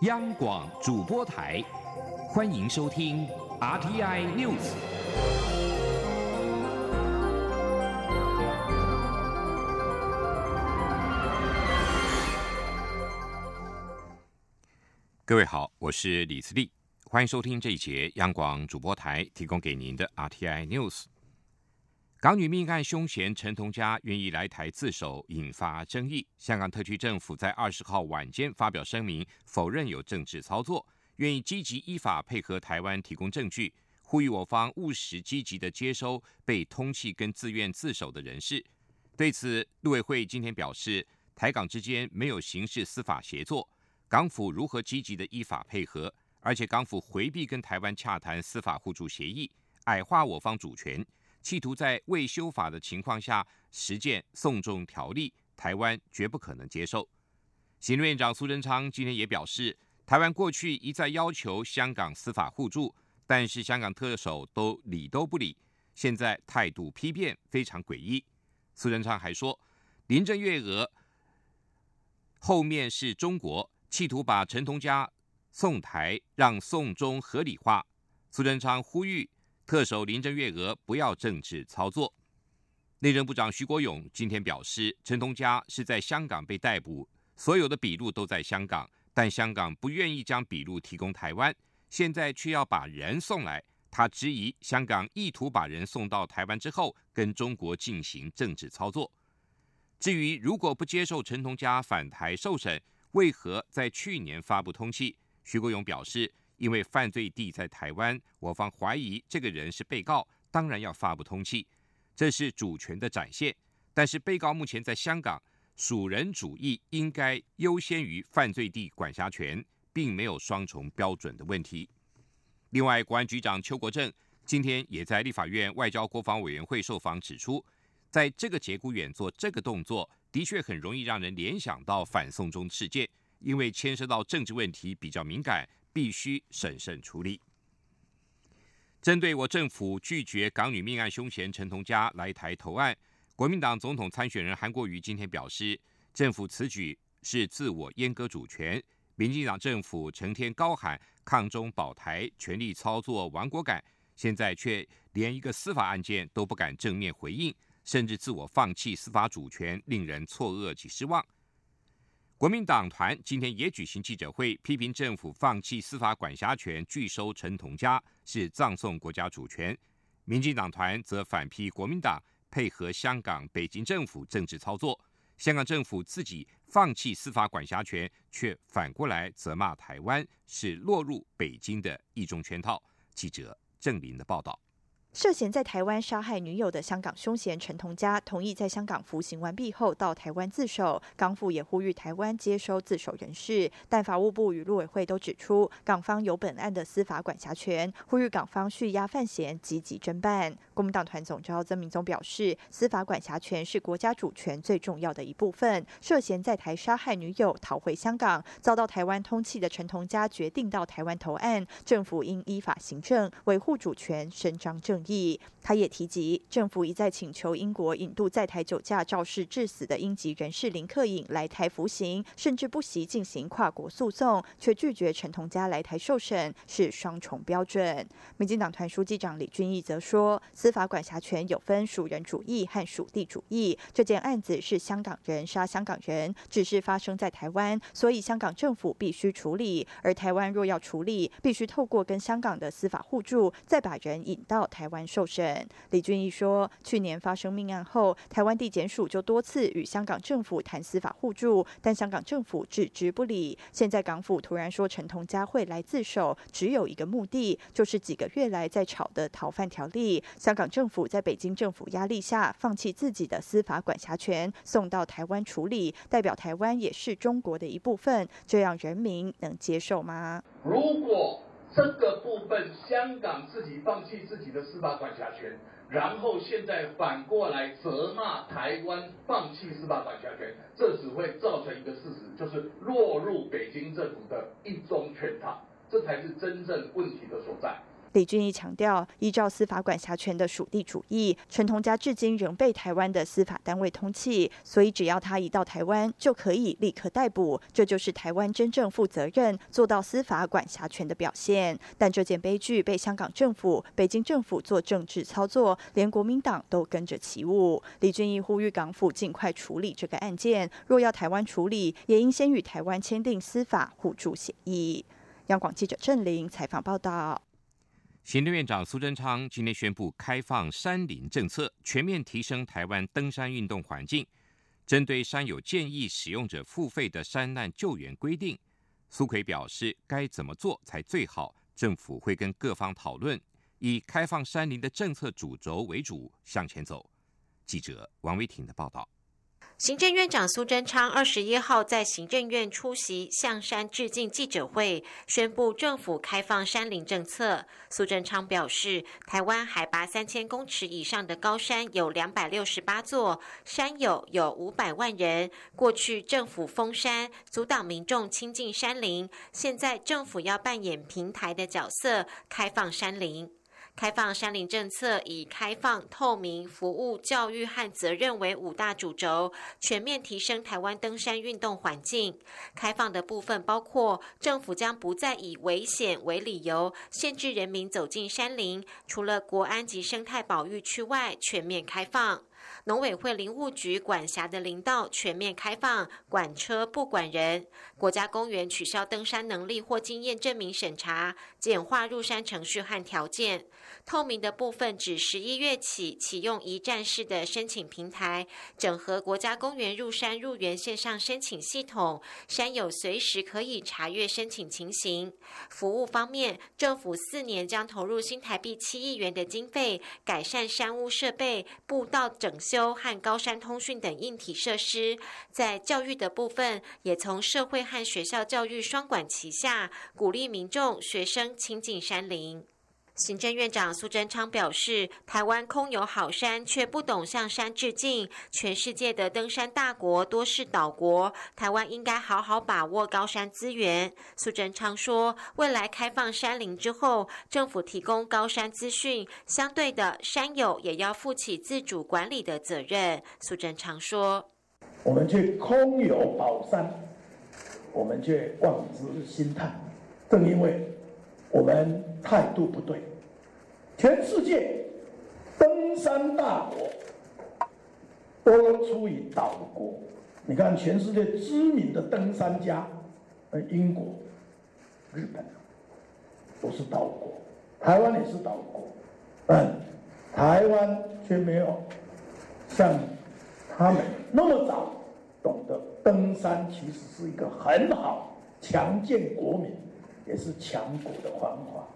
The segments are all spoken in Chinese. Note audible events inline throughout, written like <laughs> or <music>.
央广主播台，欢迎收听 RTI News。各位好，我是李自立，欢迎收听这一节央广主播台提供给您的 RTI News。港女命案凶嫌陈同佳愿意来台自首，引发争议。香港特区政府在二十号晚间发表声明，否认有政治操作，愿意积极依法配合台湾提供证据，呼吁我方务实积极的接收被通缉跟自愿自首的人士。对此，陆委会今天表示，台港之间没有刑事司法协作，港府如何积极的依法配合，而且港府回避跟台湾洽谈司法互助协议，矮化我方主权。企图在未修法的情况下实践送中条例，台湾绝不可能接受。行政院长苏贞昌今天也表示，台湾过去一再要求香港司法互助，但是香港特首都理都不理，现在态度批变，非常诡异。苏贞昌还说，林郑月娥后面是中国，企图把陈同佳送台，让送中合理化。苏贞昌呼吁。特首林郑月娥不要政治操作。内政部长徐国勇今天表示，陈同佳是在香港被逮捕，所有的笔录都在香港，但香港不愿意将笔录提供台湾，现在却要把人送来。他质疑香港意图把人送到台湾之后，跟中国进行政治操作。至于如果不接受陈同佳返台受审，为何在去年发布通缉？徐国勇表示。因为犯罪地在台湾，我方怀疑这个人是被告，当然要发布通缉，这是主权的展现。但是被告目前在香港，属人主义应该优先于犯罪地管辖权，并没有双重标准的问题。另外，国安局长邱国正今天也在立法院外交国防委员会受访，指出，在这个节骨眼做这个动作，的确很容易让人联想到反送中事件，因为牵涉到政治问题，比较敏感。必须审慎处理。针对我政府拒绝港女命案凶嫌陈同佳来台投案，国民党总统参选人韩国瑜今天表示，政府此举是自我阉割主权。民进党政府成天高喊抗中保台、全力操作亡国感，现在却连一个司法案件都不敢正面回应，甚至自我放弃司法主权，令人错愕及失望。国民党团今天也举行记者会，批评政府放弃司法管辖权，拒收陈同佳是葬送国家主权。民进党团则反批国民党配合香港、北京政府政治操作，香港政府自己放弃司法管辖权，却反过来责骂台湾是落入北京的一中圈套。记者郑林的报道。涉嫌在台湾杀害女友的香港凶嫌陈同佳，同意在香港服刑完毕后到台湾自首。港府也呼吁台湾接收自首人士，但法务部与陆委会都指出，港方有本案的司法管辖权，呼吁港方续押犯嫌，积极侦办。国民党团总召曾明宗表示，司法管辖权是国家主权最重要的一部分。涉嫌在台杀害女友逃回香港，遭到台湾通缉的陈同佳决定到台湾投案，政府应依法行政，维护主权，伸张正义。意，他也提及，政府一再请求英国引渡在台酒驾肇事致死的英籍人士林克颖来台服刑，甚至不惜进行跨国诉讼，却拒绝陈同佳来台受审，是双重标准。民进党团书记长李俊毅则说，司法管辖权有分属人主义和属地主义，这件案子是香港人杀香港人，只是发生在台湾，所以香港政府必须处理，而台湾若要处理，必须透过跟香港的司法互助，再把人引到台湾。完受审，李俊毅说，去年发生命案后，台湾地检署就多次与香港政府谈司法互助，但香港政府置之不理。现在港府突然说陈同佳会来自首，只有一个目的，就是几个月来在吵的逃犯条例。香港政府在北京政府压力下，放弃自己的司法管辖权，送到台湾处理，代表台湾也是中国的一部分，这样人民能接受吗？如果。这个部分，香港自己放弃自己的司法管辖权，然后现在反过来责骂台湾放弃司法管辖权，这只会造成一个事实，就是落入北京政府的一中圈套，这才是真正问题的所在。李俊毅强调，依照司法管辖权的属地主义，陈同佳至今仍被台湾的司法单位通缉，所以只要他一到台湾，就可以立刻逮捕。这就是台湾真正负责任、做到司法管辖权的表现。但这件悲剧被香港政府、北京政府做政治操作，连国民党都跟着起舞。李俊毅呼吁港府尽快处理这个案件，若要台湾处理，也应先与台湾签订司法互助协议。央广记者郑玲采访报道。行政院长苏贞昌今天宣布开放山林政策，全面提升台湾登山运动环境。针对山友建议使用者付费的山难救援规定，苏奎表示该怎么做才最好，政府会跟各方讨论，以开放山林的政策主轴为主向前走。记者王维婷的报道。行政院长苏贞昌二十一号在行政院出席象山致敬记者会，宣布政府开放山林政策。苏贞昌表示，台湾海拔三千公尺以上的高山有两百六十八座，山友有五百万人。过去政府封山，阻挡民众亲近山林，现在政府要扮演平台的角色，开放山林。开放山林政策以开放、透明、服务、教育和责任为五大主轴，全面提升台湾登山运动环境。开放的部分包括，政府将不再以危险为理由限制人民走进山林，除了国安及生态保育区外，全面开放。农委会林务局管辖的林道全面开放，管车不管人。国家公园取消登山能力或经验证明审查，简化入山程序和条件。透明的部分指十一月起启用一站式的申请平台，整合国家公园入山入园线上申请系统，山友随时可以查阅申请情形。服务方面，政府四年将投入新台币七亿元的经费，改善山屋设备、步道整修和高山通讯等硬体设施。在教育的部分，也从社会和学校教育双管齐下，鼓励民众学生亲近山林。行政院长苏贞昌表示，台湾空有好山，却不懂向山致敬。全世界的登山大国多是岛国，台湾应该好好把握高山资源。苏贞昌说，未来开放山林之后，政府提供高山资讯，相对的，山友也要负起自主管理的责任。苏贞昌说，我们去空有宝山，我们却望之兴叹。正因为。我们态度不对，全世界登山大国都出于岛国。你看，全世界知名的登山家，呃，英国、日本都是岛国，台湾也是岛国，但台湾却没有像他们那么早懂得登山，其实是一个很好强健国民。也是强国的方法。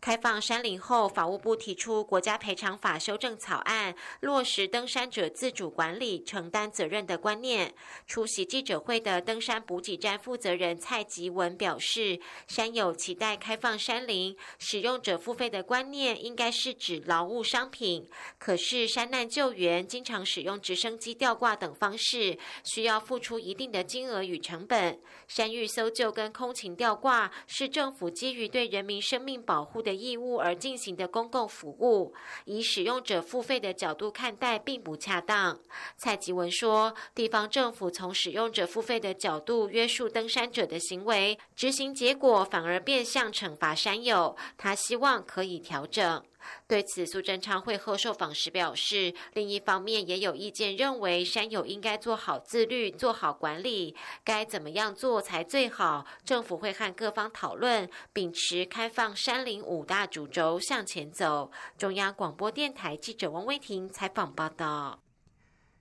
开放山林后，法务部提出国家赔偿法修正草案，落实登山者自主管理、承担责任的观念。出席记者会的登山补给站负责人蔡吉文表示，山友期待开放山林，使用者付费的观念应该是指劳务商品。可是山难救援经常使用直升机吊挂等方式，需要付出一定的金额与成本。山域搜救跟空勤吊挂是政府基于对人民生命保护的。义务而进行的公共服务，以使用者付费的角度看待，并不恰当。蔡吉文说，地方政府从使用者付费的角度约束登山者的行为，执行结果反而变相惩罚山友。他希望可以调整。对此，苏贞昌会后受访时表示，另一方面也有意见认为，山友应该做好自律，做好管理，该怎么样做才最好？政府会和各方讨论，秉持开放山林五大主轴向前走。中央广播电台记者王威婷采访报道。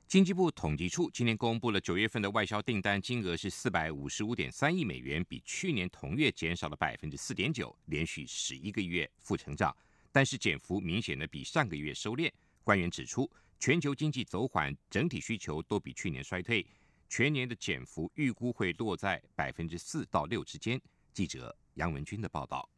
经济部统计处今年公布了九月份的外销订单金额是四百五十五点三亿美元，比去年同月减少了百分之四点九，连续十一个月负成长。但是减幅明显的比上个月收敛。官员指出，全球经济走缓，整体需求都比去年衰退，全年的减幅预估会落在百分之四到六之间。记者杨文军的报道。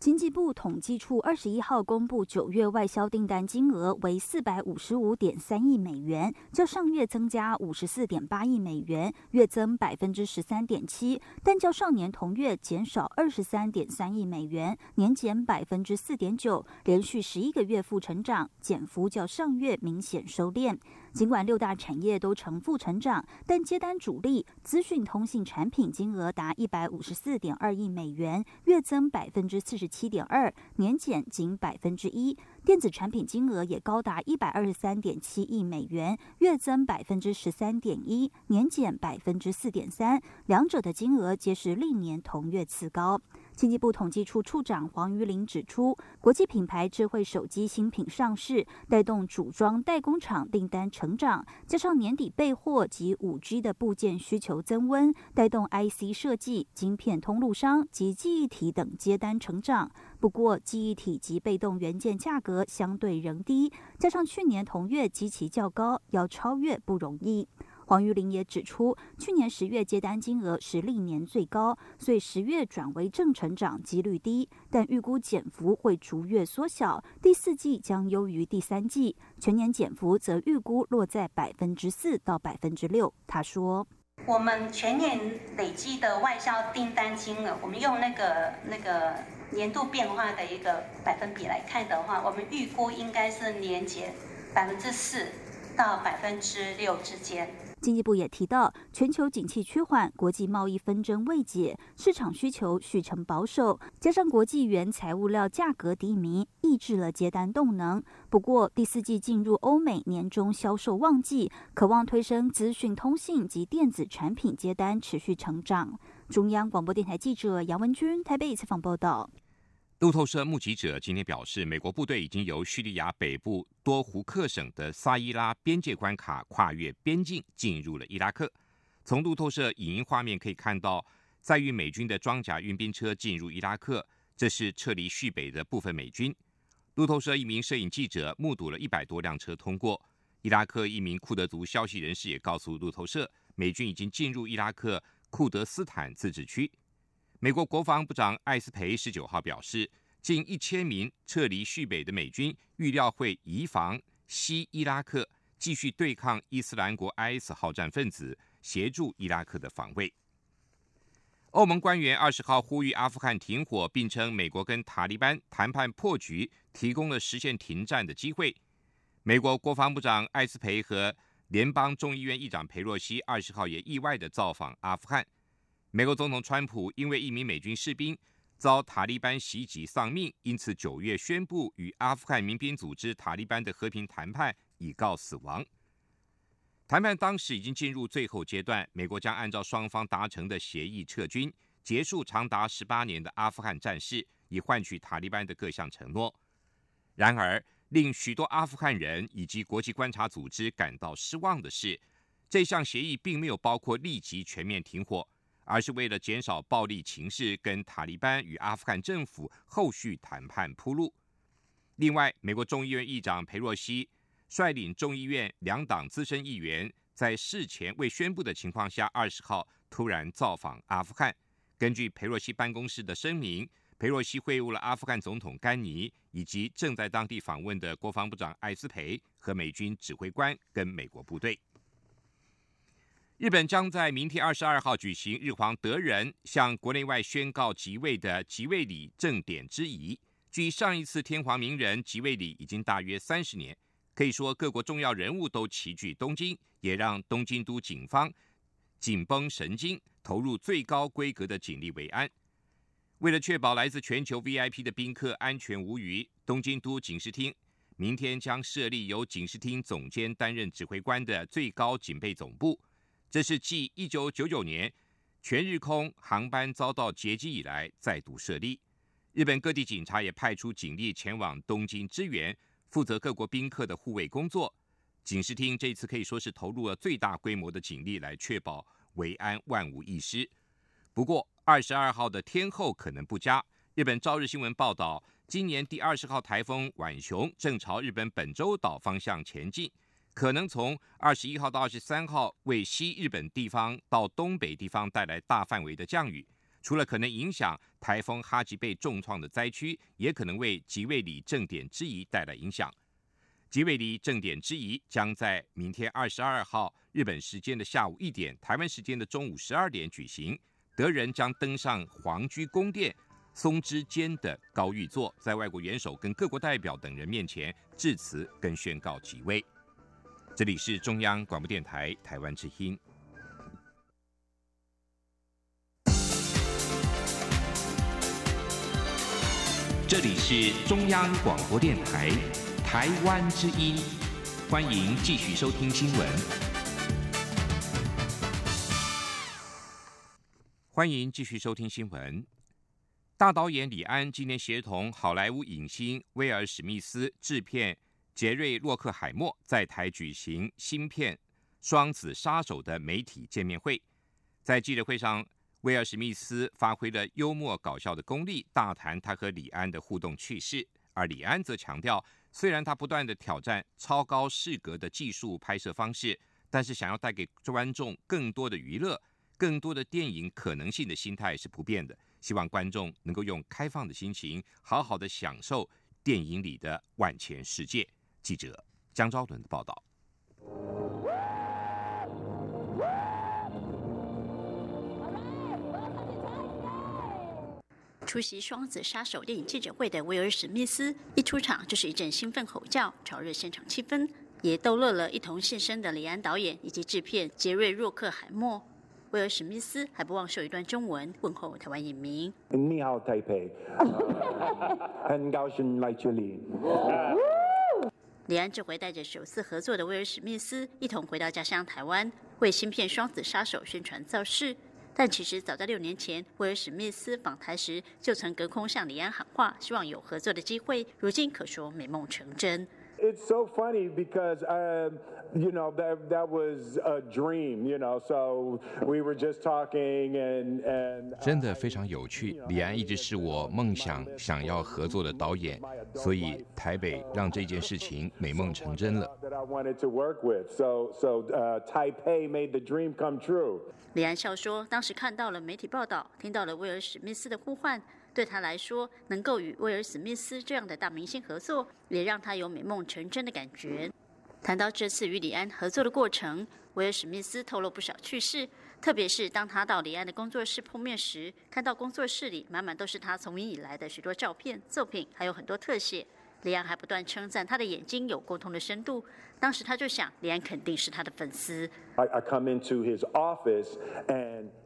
经济部统计处二十一号公布九月外销订单金额为四百五十五点三亿美元，较上月增加五十四点八亿美元，月增百分之十三点七，但较上年同月减少二十三点三亿美元，年减百分之四点九，连续十一个月负成长，减幅较上月明显收敛。尽管六大产业都呈负成长，但接单主力资讯通信产品金额达一百五十四点二亿美元，月增百分之四十七点二，年减仅百分之一。电子产品金额也高达一百二十三点七亿美元，月增百分之十三点一，年减百分之四点三，两者的金额皆是历年同月次高。经济部统计处处长黄于林指出，国际品牌智慧手机新品上市，带动组装代工厂订单成长，加上年底备货及五 G 的部件需求增温，带动 IC 设计、晶片通路商及记忆体等接单成长。不过，记忆体及被动元件价格相对仍低，加上去年同月基期较高，要超越不容易。黄玉玲也指出，去年十月接单金额是历年最高，所以十月转为正成长几率低，但预估减幅会逐月缩小，第四季将优于第三季，全年减幅则预估落在百分之四到百分之六。他说：“我们全年累积的外销订单金额，我们用那个那个年度变化的一个百分比来看的话，我们预估应该是年减百分之四到百分之六之间。”经济部也提到，全球景气趋缓，国际贸易纷争未解，市场需求续呈保守，加上国际原材物料价格低迷，抑制了接单动能。不过，第四季进入欧美年终销售旺季，渴望推升资讯通信及电子产品接单持续成长。中央广播电台记者杨文君台北采访报道。路透社目击者今天表示，美国部队已经由叙利亚北部多胡克省的萨伊拉边界关卡跨越边境进入了伊拉克。从路透社影音画面可以看到，在与美军的装甲运兵车进入伊拉克，这是撤离叙北的部分美军。路透社一名摄影记者目睹了一百多辆车通过。伊拉克一名库德族消息人士也告诉路透社，美军已经进入伊拉克库德斯坦自治区。美国国防部长艾斯培十九号表示，近一千名撤离叙北的美军预料会移防西伊拉克，继续对抗伊斯兰国 IS 好战分子，协助伊拉克的防卫。欧盟官员二十号呼吁阿富汗停火，并称美国跟塔利班谈判破局，提供了实现停战的机会。美国国防部长艾斯培和联邦众议院议长佩洛西二十号也意外的造访阿富汗。美国总统川普因为一名美军士兵遭塔利班袭击丧命，因此九月宣布与阿富汗民兵组织塔利班的和平谈判已告死亡。谈判当时已经进入最后阶段，美国将按照双方达成的协议撤军，结束长达十八年的阿富汗战事，以换取塔利班的各项承诺。然而，令许多阿富汗人以及国际观察组织感到失望的是，这项协议并没有包括立即全面停火。而是为了减少暴力情势，跟塔利班与阿富汗政府后续谈判铺路。另外，美国众议院议长佩洛西率领众议院两党资深议员，在事前未宣布的情况下，二十号突然造访阿富汗。根据佩洛西办公室的声明，佩洛西会晤了阿富汗总统甘尼，以及正在当地访问的国防部长艾斯培和美军指挥官跟美国部队。日本将在明天二十二号举行日皇德仁向国内外宣告即位的即位礼正典之仪。距上一次天皇明仁即位礼已经大约三十年，可以说各国重要人物都齐聚东京，也让东京都警方紧绷神经，投入最高规格的警力维安。为了确保来自全球 VIP 的宾客安全无虞，东京都警视厅明天将设立由警视厅总监担任指挥官的最高警备总部。这是继一九九九年全日空航班遭到劫机以来再度设立。日本各地警察也派出警力前往东京支援，负责各国宾客的护卫工作。警视厅这次可以说是投入了最大规模的警力来确保维安万无一失。不过，二十二号的天候可能不佳。日本朝日新闻报道，今年第二十号台风晚熊正朝日本本州岛方向前进。可能从二十一号到二十三号为西日本地方到东北地方带来大范围的降雨，除了可能影响台风哈吉贝重创的灾区，也可能为吉卫里正点之仪带来影响。吉卫里正点之仪将在明天二十二号日本时间的下午一点，台湾时间的中午十二点举行。德仁将登上皇居宫殿松之间的高玉座，在外国元首跟各国代表等人面前致辞跟宣告即位。这里是中央广播电台台湾之音。这里是中央广播电台台湾之音，欢迎继续收听新闻。欢迎继续收听新闻。大导演李安今年协同好莱坞影星威尔史密斯、制片杰瑞洛克海默在台举行新片《双子杀手》的媒体见面会，在记者会上。威尔史密斯发挥了幽默搞笑的功力，大谈他和李安的互动趣事；而李安则强调，虽然他不断的挑战超高视格的技术拍摄方式，但是想要带给观众更多的娱乐、更多的电影可能性的心态是不变的。希望观众能够用开放的心情，好好的享受电影里的万千世界。记者江昭伦的报道。出席《双子杀手》电影记者会的威尔史密斯一出场就是一阵兴奋吼叫，炒热现场气氛，也逗乐了一同现身的李安导演以及制片杰瑞·洛克海默。威尔史密斯还不忘秀一段中文问候台湾影迷：“你好，台北，<laughs> 很高兴来这里。”李安这回带着首次合作的威尔史密斯一同回到家乡台湾，为新片《双子杀手》宣传造势。但其实早在六年前，威尔史密斯访台时就曾隔空向李安喊话，希望有合作的机会。如今可说美梦成真。It's so funny because um, you know that that was a dream, you know. So we were just talking and and. 真的非常有趣。李安一直是我梦想想要合作的导演，所以台北让这件事情美梦成真了。That I wanted to work with, so so uh, Taipei made the dream come true. 李安笑说，当时看到了媒体报道，听到了威尔史密斯的呼唤。对他来说，能够与威尔史密斯这样的大明星合作，也让他有美梦成真的感觉。谈到这次与李安合作的过程，威尔史密斯透露不少趣事，特别是当他到李安的工作室碰面时，看到工作室里满满都是他从影以来的许多照片、作品，还有很多特写。李安还不断称赞他的眼睛有沟通的深度。当时他就想，李安肯定是他的粉丝。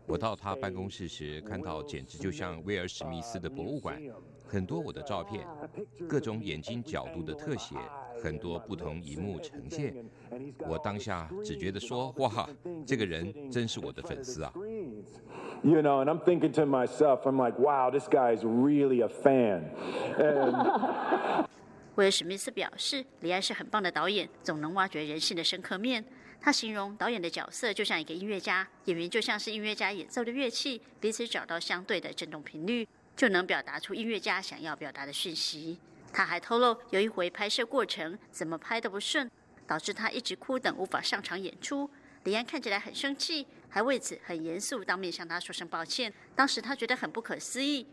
我到他办公室时，看到简直就像威尔史密斯的博物馆，很多我的照片，各种眼睛角度的特写，很多不同荧幕呈现。我当下只觉得说，哇，这个人真是我的粉丝啊。You know, and I'm thinking to myself, I'm like, wow, this guy is really a fan. <laughs> 威尔史密斯表示，李安是很棒的导演，总能挖掘人性的深刻面。他形容导演的角色就像一个音乐家，演员就像是音乐家演奏的乐器，彼此找到相对的振动频率，就能表达出音乐家想要表达的讯息。他还透露，有一回拍摄过程怎么拍都不顺，导致他一直哭等无法上场演出。李安看起来很生气，还为此很严肃当面向他说声抱歉。当时他觉得很不可思议。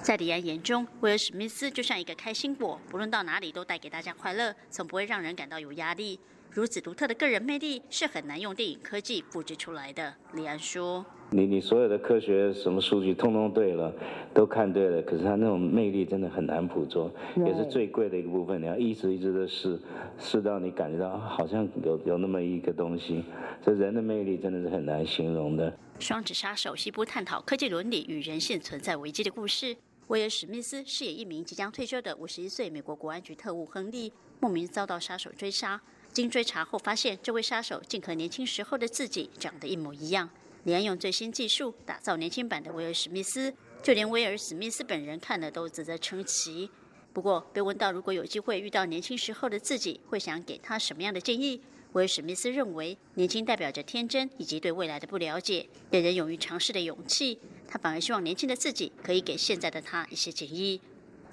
在李安眼中，威尔史密斯就像一个开心果，不论到哪里都带给大家快乐，从不会让人感到有压力。如此独特的个人魅力是很难用电影科技复制出来的。李安说：“你你所有的科学什么数据通通对了，都看对了，可是他那种魅力真的很难捕捉，也是最贵的一个部分。你要一直一直的试，试到你感觉到好像有有那么一个东西。这人的魅力真的是很难形容的。”双子杀手西部探讨科技伦理与人性存在危机的故事。威尔史密斯饰演一名即将退休的五十一岁美国国安局特务亨利，莫名遭到杀手追杀。经追查后发现，这位杀手竟和年轻时候的自己长得一模一样。连用最新技术打造年轻版的威尔史密斯，就连威尔史密斯本人看了都啧啧称奇。不过被问到如果有机会遇到年轻时候的自己，会想给他什么样的建议？威尔史密斯认为，年轻代表着天真以及对未来的不了解，给人勇于尝试的勇气。他反而希望年轻的自己可以给现在的他一些建议。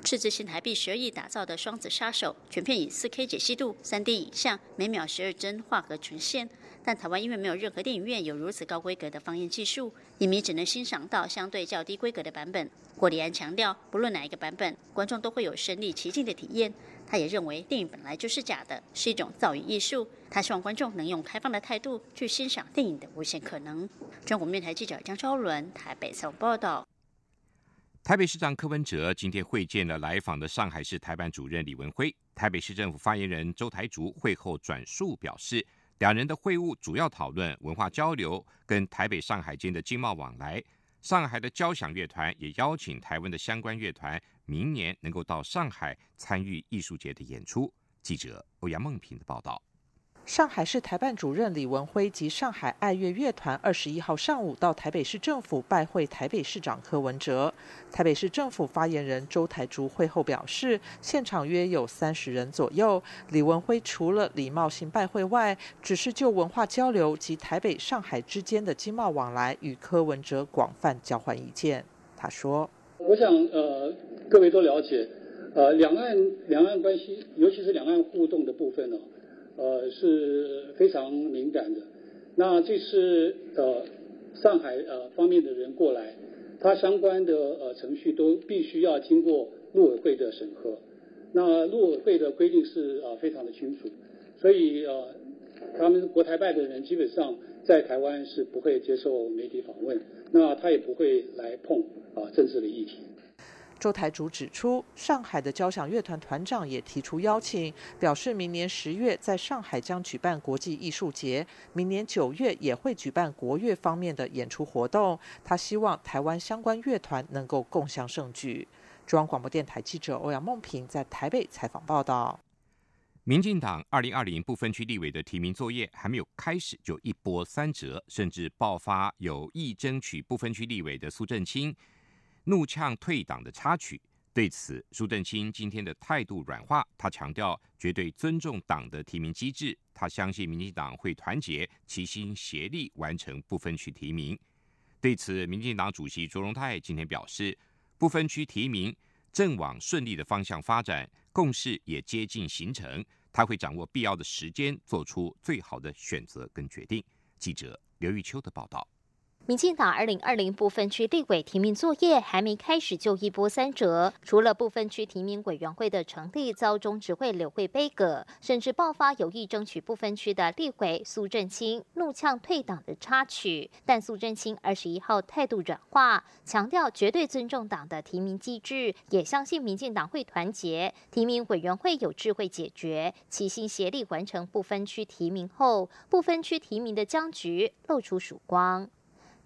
斥资新台币十二亿打造的《双子杀手》全片以四 K 解析度、三 D 影像，每秒十二帧画格呈现，但台湾因为没有任何电影院有如此高规格的放映技术，影迷只能欣赏到相对较低规格的版本。郭立安强调，不论哪一个版本，观众都会有身临其境的体验。他也认为，电影本来就是假的，是一种造影艺术。他希望观众能用开放的态度去欣赏电影的无限可能。中国面台记者张昭伦台北采访报道。台北市长柯文哲今天会见了来访的上海市台办主任李文辉。台北市政府发言人周台竹会后转述表示，两人的会晤主要讨论文化交流跟台北、上海间的经贸往来。上海的交响乐团也邀请台湾的相关乐团明年能够到上海参与艺术节的演出。记者欧阳梦平的报道。上海市台办主任李文辉及上海爱乐乐团二十一号上午到台北市政府拜会台北市长柯文哲。台北市政府发言人周台竹会后表示，现场约有三十人左右。李文辉除了礼貌性拜会外，只是就文化交流及台北、上海之间的经贸往来与柯文哲广泛交换意见。他说：“我想，呃，各位都了解，呃，两岸两岸关系，尤其是两岸互动的部分呢。”呃是非常敏感的。那这次呃上海呃方面的人过来，他相关的呃程序都必须要经过陆委会的审核。那陆委会的规定是啊非常的清楚，所以呃他们国台办的人基本上在台湾是不会接受媒体访问，那他也不会来碰啊政治的议题。周台主指出，上海的交响乐团团长也提出邀请，表示明年十月在上海将举办国际艺术节，明年九月也会举办国乐方面的演出活动。他希望台湾相关乐团能够共享盛举。中央广播电台记者欧阳梦平在台北采访报道。民进党二零二零不分区立委的提名作业还没有开始，就一波三折，甚至爆发有意争取不分区立委的苏正清。怒呛退党的插曲，对此苏正清今天的态度软化，他强调绝对尊重党的提名机制，他相信民进党会团结齐心协力完成不分区提名。对此，民进党主席卓荣泰今天表示，不分区提名正往顺利的方向发展，共识也接近形成，他会掌握必要的时间，做出最好的选择跟决定。记者刘玉秋的报道。民进党二零二零部分区立委提名作业还没开始就一波三折，除了部分区提名委员会的成立遭中执会刘会杯葛，甚至爆发有意争取部分区的立委苏振清怒呛退党的插曲。但苏振清二十一号态度软化，强调绝对尊重党的提名机制，也相信民进党会团结，提名委员会有智慧解决，齐心协力完成部分区提名后，部分区提名的僵局露出曙光。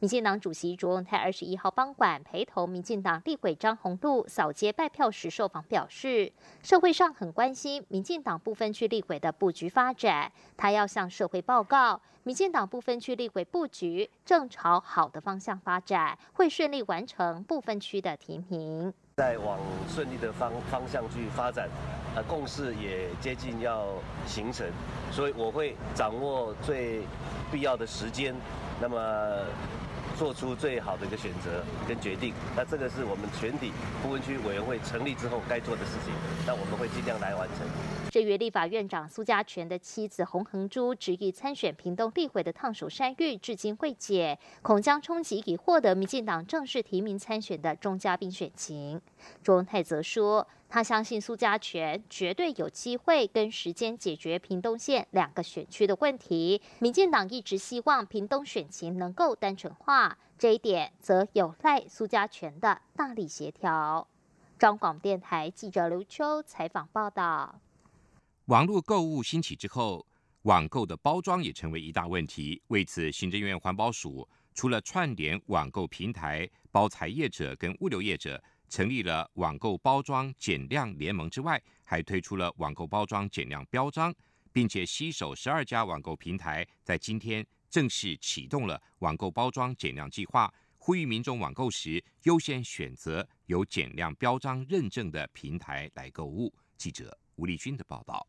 民进党主席卓永泰二十一号傍晚陪同民进党立委张宏禄扫街拜票时受访表示，社会上很关心民进党部分区立委的布局发展，他要向社会报告，民进党部分区立委布局正朝好的方向发展，会顺利完成部分区的提名，在往顺利的方方向去发展，呃，共识也接近要形成，所以我会掌握最必要的时间，那么。做出最好的一个选择跟决定，那这个是我们全体不分区委员会成立之后该做的事情，那我们会尽量来完成。这月立法院长苏家全的妻子洪恒珠执意参选屏东立委的烫手山芋至今未解，恐将冲击已获得民进党正式提名参选的钟嘉宾选情。卓文泰则说。他相信苏家全绝对有机会跟时间解决屏东县两个选区的问题。民进党一直希望屏东选情能够单纯化，这一点则有赖苏家全的大力协调。中广电台记者刘秋采访报道。网络购物兴起之后，网购的包装也成为一大问题。为此，行政院环保署除了串联网购平台、包材业者跟物流业者。成立了网购包装减量联盟之外，还推出了网购包装减量标章，并且携手十二家网购平台，在今天正式启动了网购包装减量计划，呼吁民众网购时优先选择有减量标章认证的平台来购物。记者吴立军的报道。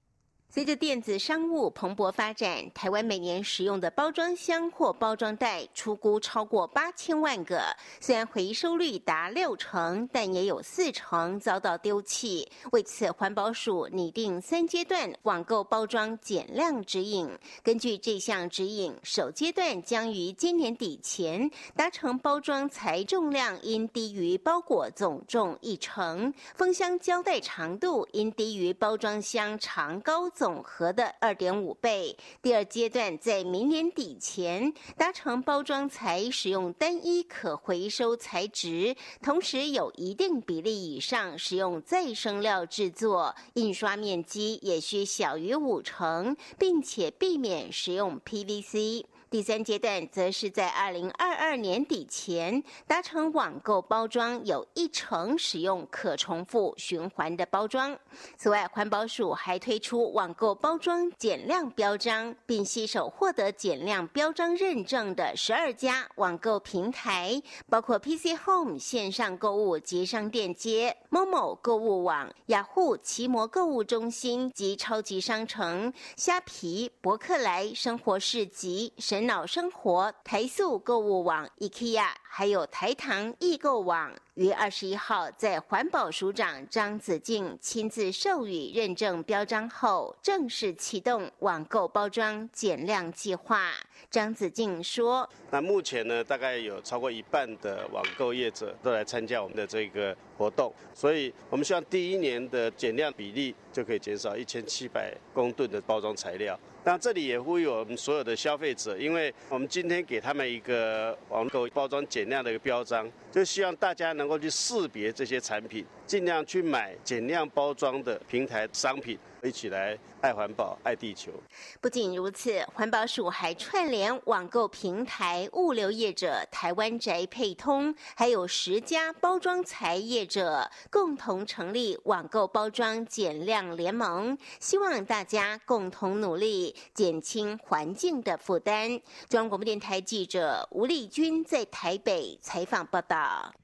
随着电子商务蓬勃发展，台湾每年使用的包装箱或包装袋出估超过八千万个。虽然回收率达六成，但也有四成遭到丢弃。为此，环保署拟定三阶段网购包装减量指引。根据这项指引，首阶段将于今年底前达成包装材重量应低于包裹总重一成，封箱胶带长度应低于包装箱长高。总和的二点五倍。第二阶段在明年底前达成包装材使用单一可回收材质，同时有一定比例以上使用再生料制作，印刷面积也需小于五成，并且避免使用 PVC。第三阶段则是在二零二二年底前达成网购包装有一成使用可重复循环的包装。此外，环保署还推出网购包装减量标章，并携手获得减量标章认证的十二家网购平台，包括 PC Home 线上购物及商店街、某某购物网、雅虎奇摩购物中心及超级商城、虾皮、博客来生活市集神。脑生活、台塑购物网、IKEA，还有台糖易购网。于二十一号，在环保署长张子静亲自授予认证标章后，正式启动网购包装减量计划。张子静说：“那目前呢，大概有超过一半的网购业者都来参加我们的这个活动，所以我们希望第一年的减量比例就可以减少一千七百公吨的包装材料。那这里也呼吁我们所有的消费者，因为我们今天给他们一个网购包装减量的一个标章，就希望大家能。”够去识别这些产品，尽量去买减量包装的平台商品，一起来爱环保、爱地球。不仅如此，环保署还串联网购平台、物流业者、台湾宅配通，还有十家包装材业者，共同成立网购包装减量联盟，希望大家共同努力，减轻环境的负担。中央广播电台记者吴丽君在台北采访报道。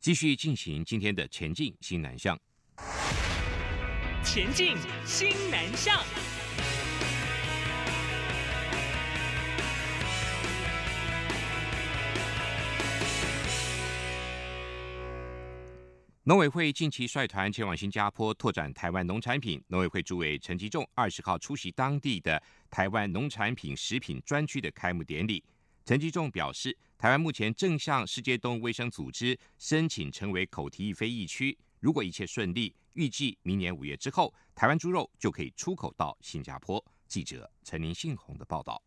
继续进行今天的前进新南向。前进新南向。农委会近期率团前往新加坡拓展台湾农产品。农委会主委陈吉仲二十号出席当地的台湾农产品食品专区的开幕典礼。陈吉仲表示。台湾目前正向世界动物卫生组织申请成为口蹄疫非疫区。如果一切顺利，预计明年五月之后，台湾猪肉就可以出口到新加坡。记者陈林信宏的报道。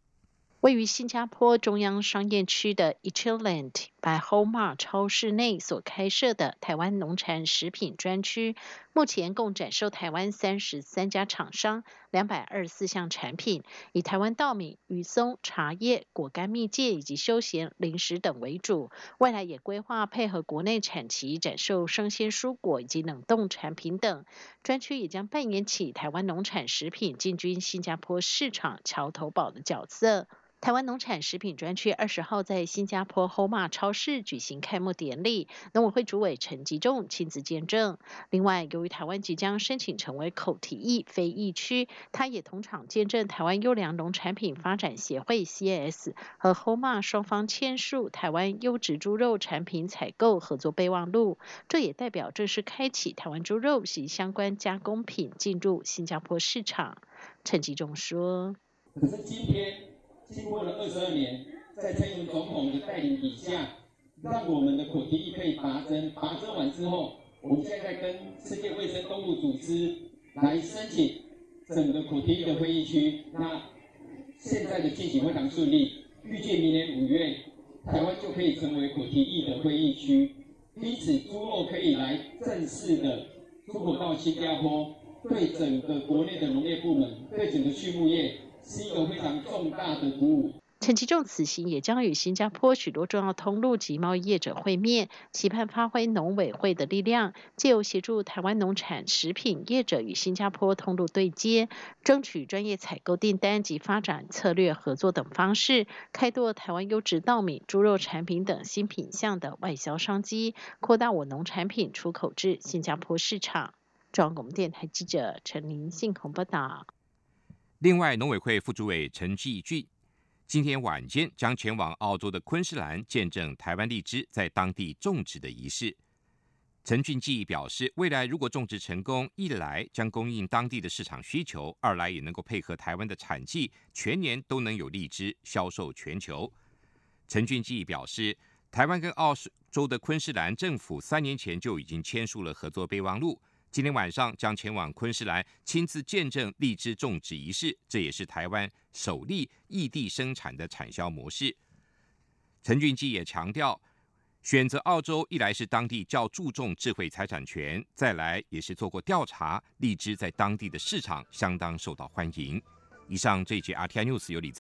位于新加坡中央商业区的 Echiland by Homa 超市内所开设的台湾农产食品专区，目前共展售台湾三十三家厂商两百二十四项产品，以台湾稻米、鱼松、茶叶、果干、蜜饯以及休闲零食等为主。未来也规划配合国内产期展售生鲜蔬果以及冷冻产品等。专区也将扮演起台湾农产食品进军新加坡市场桥头堡的角色。台湾农产食品专区二十号在新加坡 Homa 超市举行开幕典礼，农委会主委陈吉仲亲自见证。另外，由于台湾即将申请成为口蹄疫非疫区，他也同场见证台湾优良农产品发展协会 CAS 和 Homa 双方签署台湾优质猪肉产品采购合作备忘录，这也代表正式开启台湾猪肉及相关加工品进入新加坡市场。陈吉仲说：“可是今天。”经过了二十二年，在蔡英文总统的带领底下，让我们的口蹄疫可以拔针。拔针完之后，我们现在跟世界卫生动物组织来申请整个口蹄疫的会议区。那现在的进行非常顺利，预计明年五月，台湾就可以成为口蹄疫的会议区。因此，猪肉可以来正式的出口到新加坡，对整个国内的农业部门，对整个畜牧业。是一个非常重大的鼓舞。陈其仲此行也将与新加坡许多重要通路及贸易业者会面，期盼发挥农委会的力量，借由协助台湾农产食品业者与新加坡通路对接，争取专业采购订单及发展策略合作等方式，开拓台湾优质稻米、猪肉产品等新品项的外销商机，扩大我农产品出口至新加坡市场。中央广播电台记者陈林信宏报道。另外，农委会副主委陈继俊今天晚间将前往澳洲的昆士兰，见证台湾荔枝在当地种植的仪式。陈俊记表示，未来如果种植成功，一来将供应当地的市场需求，二来也能够配合台湾的产季，全年都能有荔枝销售全球。陈俊记表示，台湾跟澳洲的昆士兰政府三年前就已经签署了合作备忘录。今天晚上将前往昆士兰亲自见证荔枝种植仪式，这也是台湾首例异地生产的产销模式。陈俊基也强调，选择澳洲一来是当地较注重智慧财产权，再来也是做过调查，荔枝在当地的市场相当受到欢迎。以上这一节 RTI News 由李